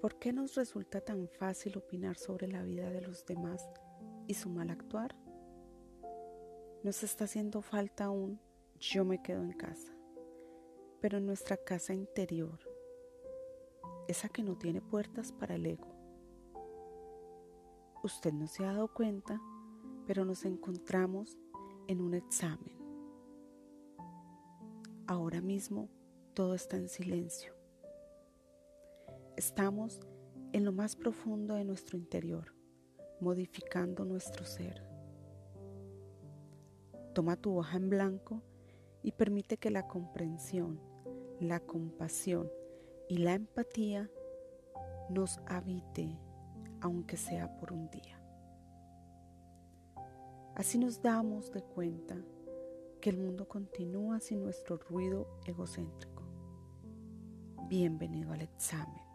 ¿Por qué nos resulta tan fácil opinar sobre la vida de los demás y su mal actuar? Nos está haciendo falta un yo me quedo en casa, pero en nuestra casa interior, esa que no tiene puertas para el ego. Usted no se ha dado cuenta, pero nos encontramos en un examen. Ahora mismo todo está en silencio. Estamos en lo más profundo de nuestro interior, modificando nuestro ser. Toma tu hoja en blanco y permite que la comprensión, la compasión y la empatía nos habite, aunque sea por un día. Así nos damos de cuenta que el mundo continúa sin nuestro ruido egocéntrico. Bienvenido al examen.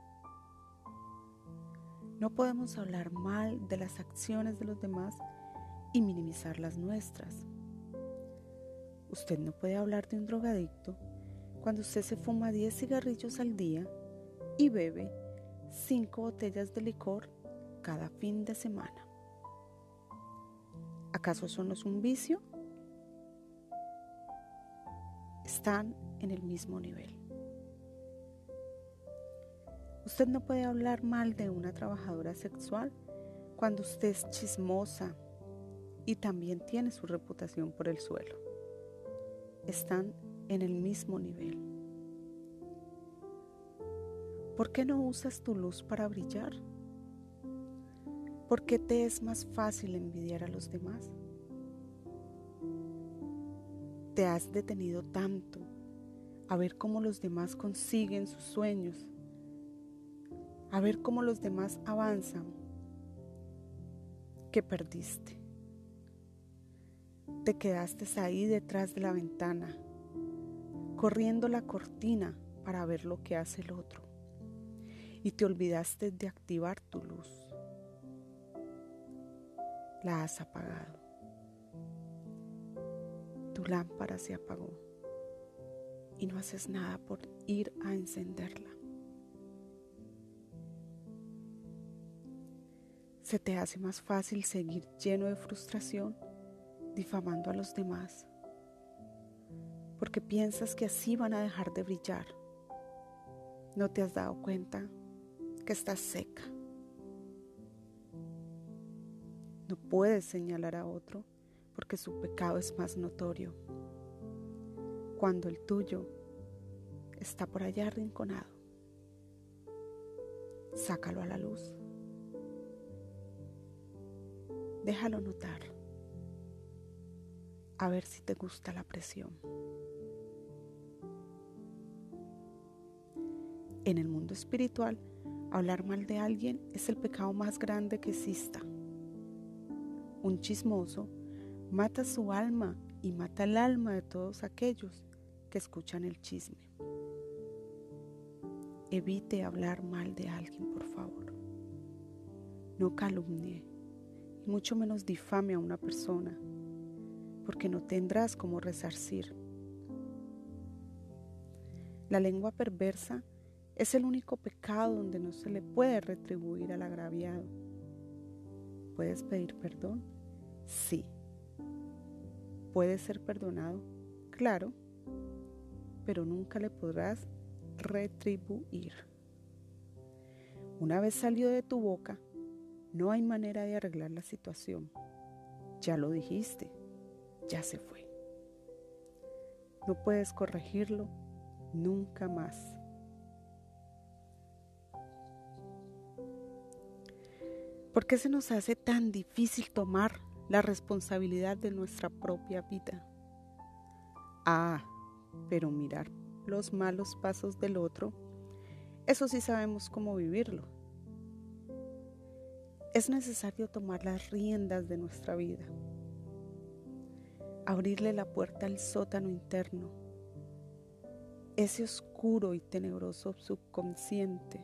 No podemos hablar mal de las acciones de los demás y minimizar las nuestras. Usted no puede hablar de un drogadicto cuando usted se fuma 10 cigarrillos al día y bebe 5 botellas de licor cada fin de semana. ¿Acaso eso no es un vicio? Están en el mismo nivel. Usted no puede hablar mal de una trabajadora sexual cuando usted es chismosa y también tiene su reputación por el suelo. Están en el mismo nivel. ¿Por qué no usas tu luz para brillar? ¿Por qué te es más fácil envidiar a los demás? Te has detenido tanto a ver cómo los demás consiguen sus sueños a ver cómo los demás avanzan, que perdiste. Te quedaste ahí detrás de la ventana, corriendo la cortina para ver lo que hace el otro. Y te olvidaste de activar tu luz. La has apagado. Tu lámpara se apagó y no haces nada por ir a encenderla. Se te hace más fácil seguir lleno de frustración, difamando a los demás, porque piensas que así van a dejar de brillar. No te has dado cuenta que estás seca. No puedes señalar a otro porque su pecado es más notorio, cuando el tuyo está por allá arrinconado. Sácalo a la luz. Déjalo notar. A ver si te gusta la presión. En el mundo espiritual, hablar mal de alguien es el pecado más grande que exista. Un chismoso mata su alma y mata el alma de todos aquellos que escuchan el chisme. Evite hablar mal de alguien, por favor. No calumnie mucho menos difame a una persona, porque no tendrás como resarcir. La lengua perversa es el único pecado donde no se le puede retribuir al agraviado. ¿Puedes pedir perdón? Sí. ¿Puedes ser perdonado? Claro, pero nunca le podrás retribuir. Una vez salió de tu boca, no hay manera de arreglar la situación. Ya lo dijiste, ya se fue. No puedes corregirlo nunca más. ¿Por qué se nos hace tan difícil tomar la responsabilidad de nuestra propia vida? Ah, pero mirar los malos pasos del otro, eso sí sabemos cómo vivirlo. Es necesario tomar las riendas de nuestra vida, abrirle la puerta al sótano interno, ese oscuro y tenebroso subconsciente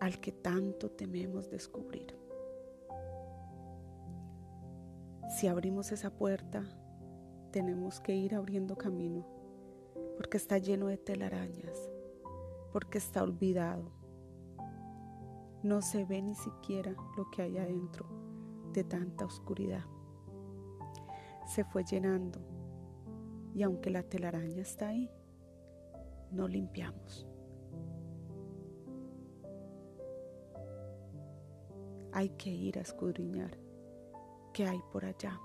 al que tanto tememos descubrir. Si abrimos esa puerta, tenemos que ir abriendo camino, porque está lleno de telarañas, porque está olvidado, No se ve ni siquiera lo que hay adentro de tanta oscuridad. Se fue llenando y aunque la telaraña está ahí, no limpiamos. Hay que ir a escudriñar qué hay por allá.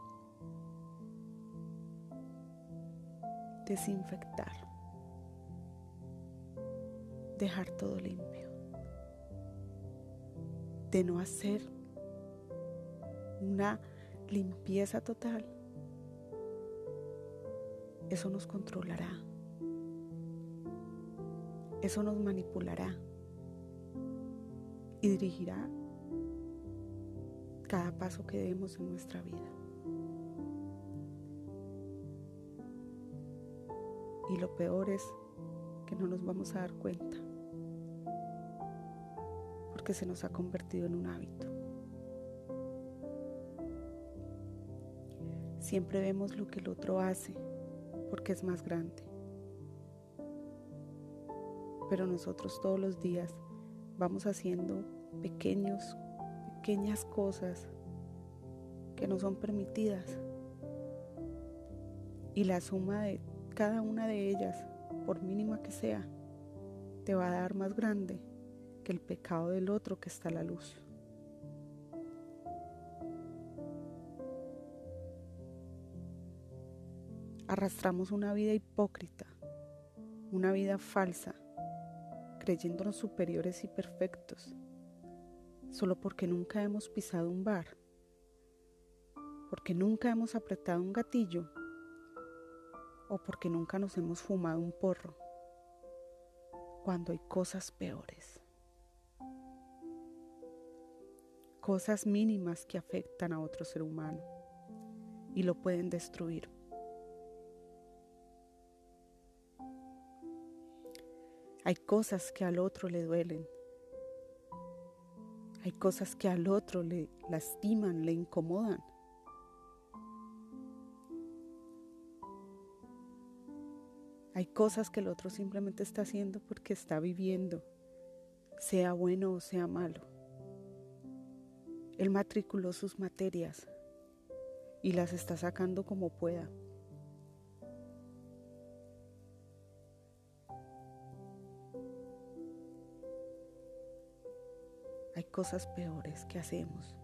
Desinfectar. Dejar todo limpio. De no hacer una limpieza total, eso nos controlará. Eso nos manipulará y dirigirá cada paso que demos en nuestra vida. Y lo peor es que no nos vamos a dar cuenta, porque se nos ha convertido en un hábito. Siempre vemos lo que el otro hace, porque es más grande. Pero nosotros todos los días vamos haciendo pequeños pequeñas cosas que no son permitidas. Y la suma de cada una de ellas, por mínima que sea, te va a dar más grande que el pecado del otro que está a la luz. Arrastramos una vida hipócrita, una vida falsa, creyéndonos superiores y perfectos solo porque nunca hemos pisado un bar, porque nunca hemos apretado un gatillo o porque nunca nos hemos fumado un porro, cuando hay cosas peores, cosas mínimas que afectan a otro ser humano y lo pueden destruir. Hay cosas que al otro le duelen hay cosas que al otro le lastiman, le incomodan. Hay cosas que el otro simplemente está haciendo porque está viviendo, sea bueno o sea malo. Él matriculó sus materias y las está sacando como pueda. hay cosas peores que hacemos.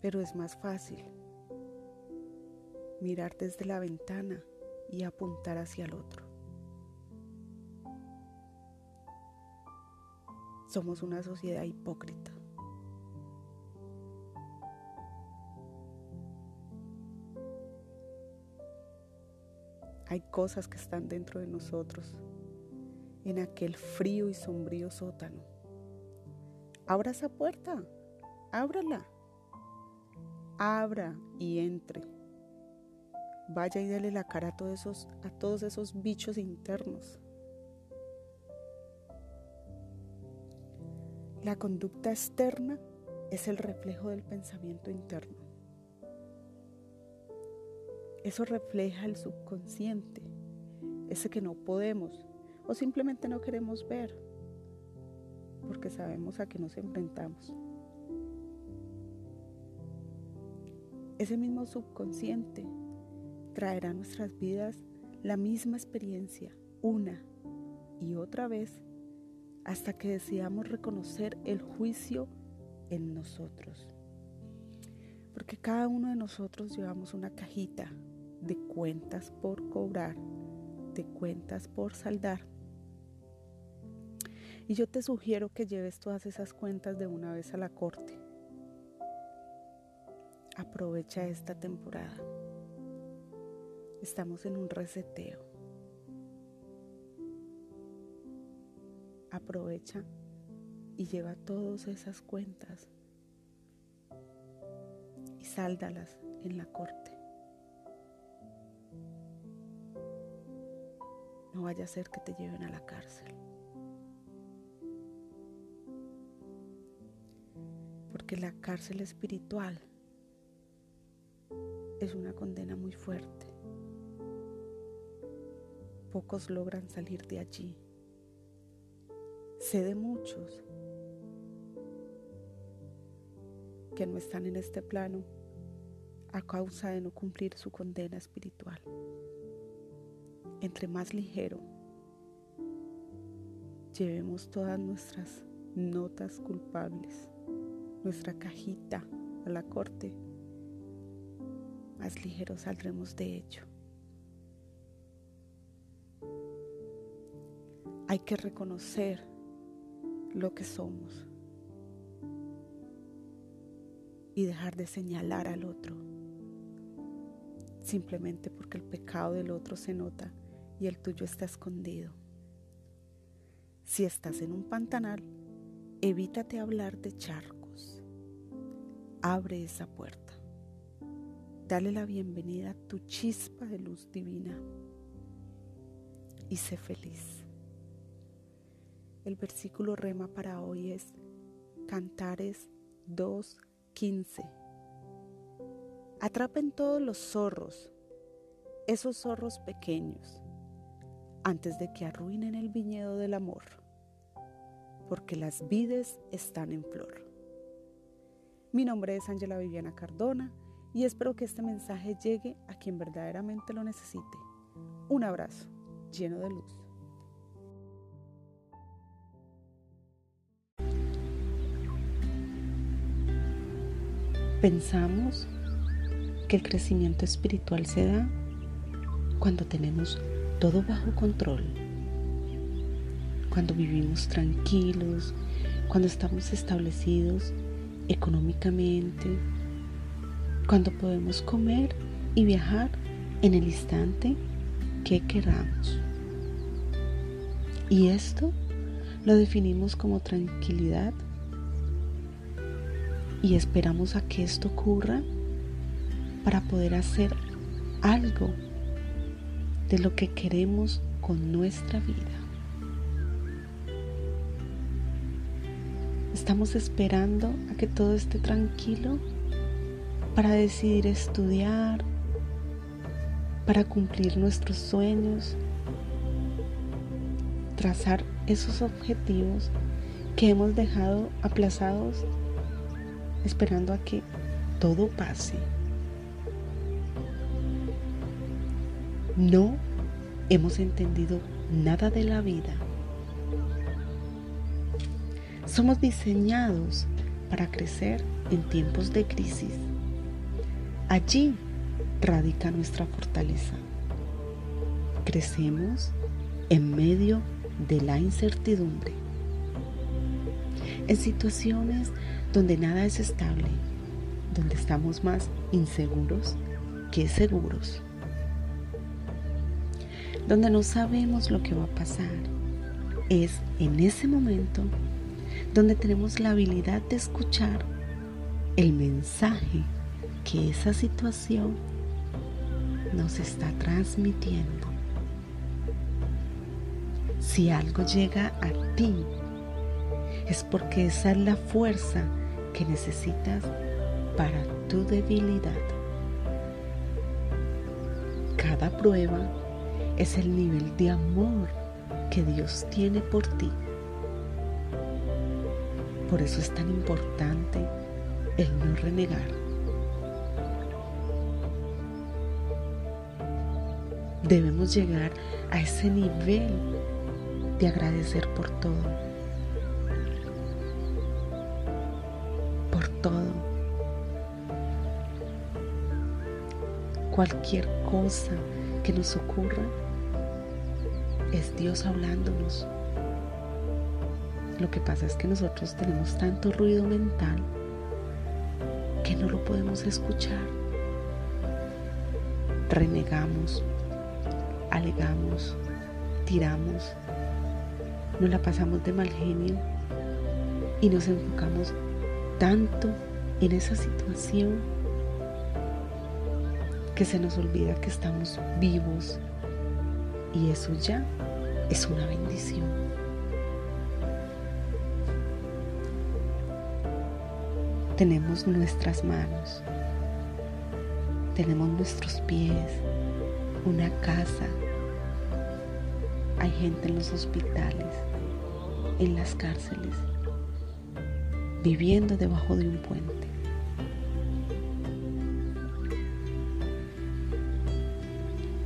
Pero es más fácil mirar desde la ventana y apuntar hacia el otro. Somos una sociedad hipócrita. Hay cosas que están dentro de nosotros en aquel frío y sombrío sótano. Abra esa puerta, ábrala. Abra y entre. Vaya y dele la cara a todos esos, a todos esos bichos internos. La conducta externa es el reflejo del pensamiento interno. Eso refleja el subconsciente, ese que no podemos o simplemente no queremos ver porque sabemos a qué nos enfrentamos. Ese mismo subconsciente traerá a nuestras vidas la misma experiencia una y otra vez hasta que decidamos reconocer el juicio en nosotros. Porque cada uno de nosotros llevamos una cajita de cuentas por cobrar, de cuentas por saldar y yo te sugiero que lleves todas esas cuentas de una vez a la corte. Aprovecha esta temporada. Estamos en un reseteo. Aprovecha y lleva todas esas cuentas y sáldalas en la corte. No vaya a ser que te lleven a la cárcel. porque la cárcel espiritual es una condena muy fuerte. Pocos logran salir de allí. Sé de muchos que no están en este plano a causa de no cumplir su condena espiritual. Entre más ligero llevemos todas nuestras notas culpables, nuestra cajita a la corte, más ligero saldremos de ello. Hay que reconocer lo que somos y dejar de señalar al otro simplemente porque el pecado del otro se nota y el tuyo está escondido. Si estás en un pantanal, evítate hablar de charcos. Abre esa puerta. Dale la bienvenida a tu chispa de luz divina y sé feliz. El versículo rema para hoy es Cantares 2.15. Atrapen todos los zorros, esos zorros pequeños, antes de que arruinen el viñedo del amor, porque las vides están en flor. Mi nombre es Ángela Viviana Cardona y espero que este mensaje llegue a quien verdaderamente lo necesite. Un abrazo lleno de luz. Pensamos que el crecimiento espiritual se da cuando tenemos todo bajo control, cuando vivimos tranquilos, cuando estamos establecidos económicamente, cuando podemos comer y viajar en el instante que queramos. Y esto lo definimos como tranquilidad y esperamos a que esto ocurra para poder hacer algo de lo que queremos con nuestra vida. Estamos esperando a que todo esté tranquilo para decidir estudiar, para cumplir nuestros sueños, trazar esos objetivos que hemos dejado aplazados esperando a que todo pase. No hemos entendido nada de la vida. Somos diseñados para crecer en tiempos de crisis. Allí radica nuestra fortaleza. Crecemos en medio de la incertidumbre. En situaciones donde nada es estable, donde estamos más inseguros que seguros, donde no sabemos lo que va a pasar. Es en ese momento donde tenemos la habilidad de escuchar el mensaje que esa situación nos está transmitiendo. Si algo llega a ti, es porque esa es la fuerza que necesitas para tu debilidad. Cada prueba es el nivel de amor que Dios tiene por ti. Por eso es tan importante el no renegar. Debemos llegar a ese nivel de agradecer por todo. Cualquier cosa que nos ocurra es Dios hablándonos. Lo que pasa es que nosotros tenemos tanto ruido mental que no lo podemos escuchar. Renegamos, alegamos, tiramos, nos la pasamos de mal genio y nos enfocamos tanto en esa situación que se nos olvida que estamos vivos y eso ya es una bendición. Tenemos nuestras manos, tenemos nuestros pies, una casa, hay gente en los hospitales, en las cárceles, viviendo debajo de un puente.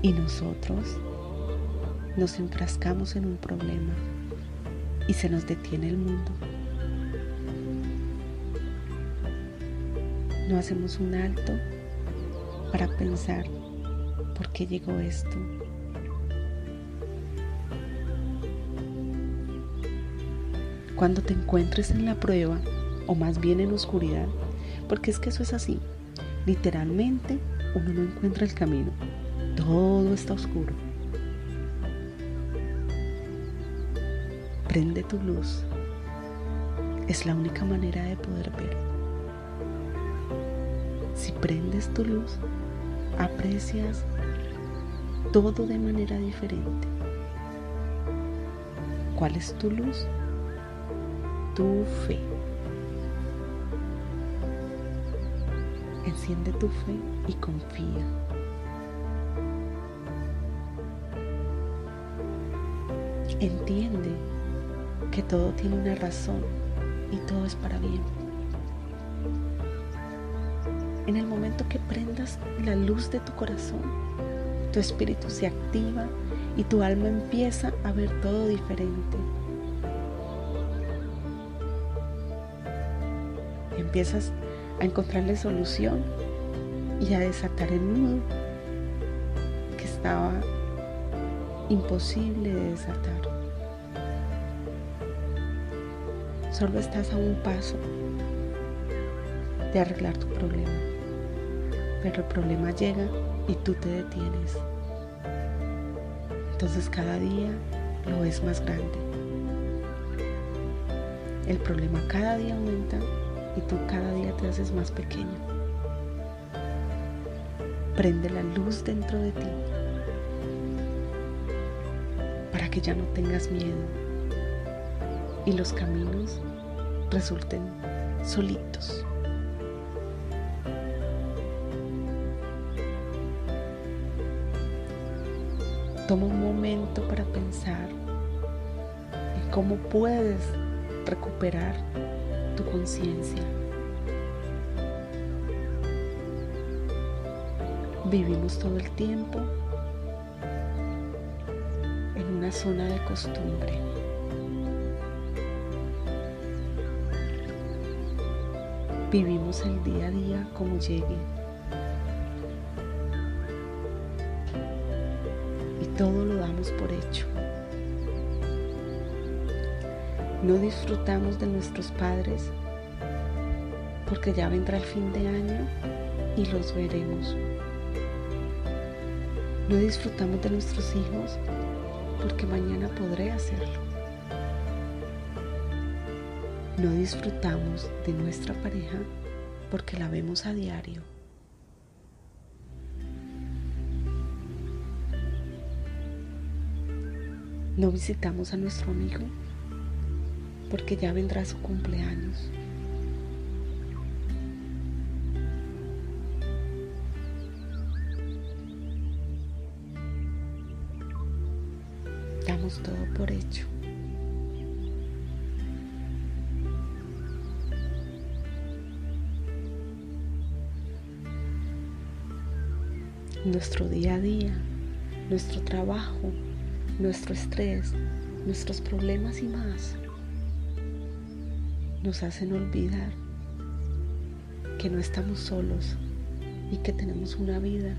Y nosotros nos enfrascamos en un problema y se nos detiene el mundo. No hacemos un alto para pensar por qué llegó esto. Cuando te encuentres en la prueba, o más bien en oscuridad, porque es que eso es así, literalmente uno no encuentra el camino, todo está oscuro. Prende tu luz, es la única manera de poder ver. Si prendes tu luz, aprecias todo de manera diferente. ¿Cuál es tu luz? Tu fe. Enciende tu fe y confía. Entiende que todo tiene una razón y todo es para bien. En el momento que prendas la luz de tu corazón, tu espíritu se activa y tu alma empieza a ver todo diferente. Empiezas a encontrarle solución y a desatar el nudo que estaba imposible de desatar. Solo estás a un paso de arreglar tu problema, pero el problema llega y tú te detienes. Entonces cada día lo ves más grande. El problema cada día aumenta y tú cada día te haces más pequeño. Prende la luz dentro de ti para que ya no tengas miedo y los caminos resulten solitos. Toma un momento para pensar en cómo puedes recuperar tu conciencia. Vivimos todo el tiempo en una zona de costumbre. Vivimos el día a día como llegue. todo lo damos por hecho. No disfrutamos de nuestros padres porque ya vendrá el fin de año y los veremos. No disfrutamos de nuestros hijos porque mañana podré hacerlo. No disfrutamos de nuestra pareja porque la vemos a diario. No visitamos a nuestro amigo porque ya vendrá su cumpleaños. Damos todo por hecho. Nuestro día a día, nuestro trabajo, nuestro estrés, nuestros problemas y más nos hacen olvidar que no estamos solos y que tenemos una vida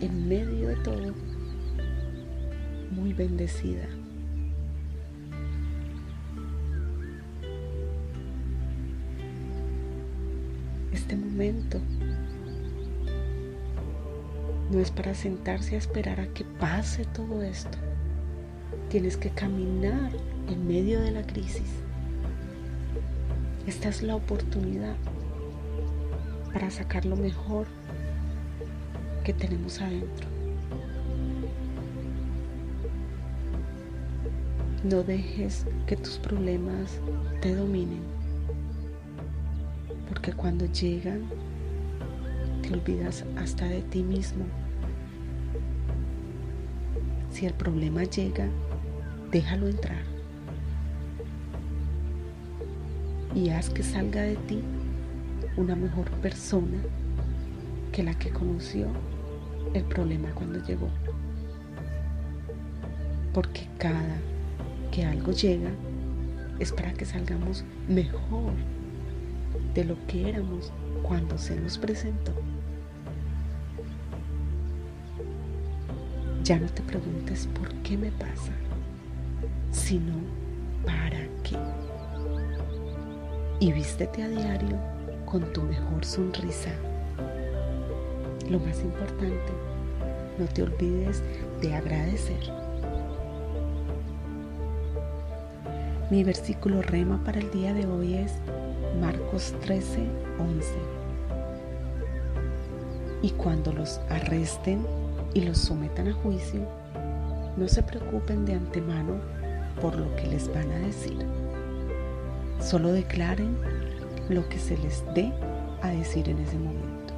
en medio de todo muy bendecida. Este momento no es para sentarse a esperar a que pase todo esto. Tienes que caminar en medio de la crisis. Esta es la oportunidad para sacar lo mejor que tenemos adentro. No dejes que tus problemas te dominen, porque cuando llegan te olvidas hasta de ti mismo. Si el problema llega, déjalo entrar. y haz que salga de ti una mejor persona que la que conoció el problema cuando llegó. Porque cada que algo llega es para que salgamos mejor de lo que éramos cuando se nos presentó. Ya no te preguntes por qué me pasa, sino para qué. Y vístete a diario con tu mejor sonrisa. Lo más importante, no te olvides de agradecer. Mi versículo rema para el día de hoy es Marcos 13, 11. Y cuando los arresten y los sometan a juicio, no se preocupen de antemano por lo que les van a decir. Solo declaren lo que se les dé a decir en ese momento.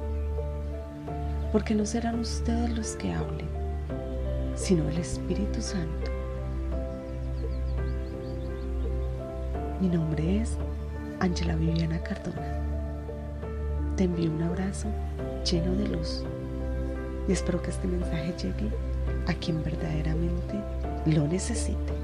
Porque no serán ustedes los que hablen, sino el Espíritu Santo. Mi nombre es Ángela Viviana Cardona. Te envío un abrazo lleno de luz y espero que este mensaje llegue a quien verdaderamente lo necesite.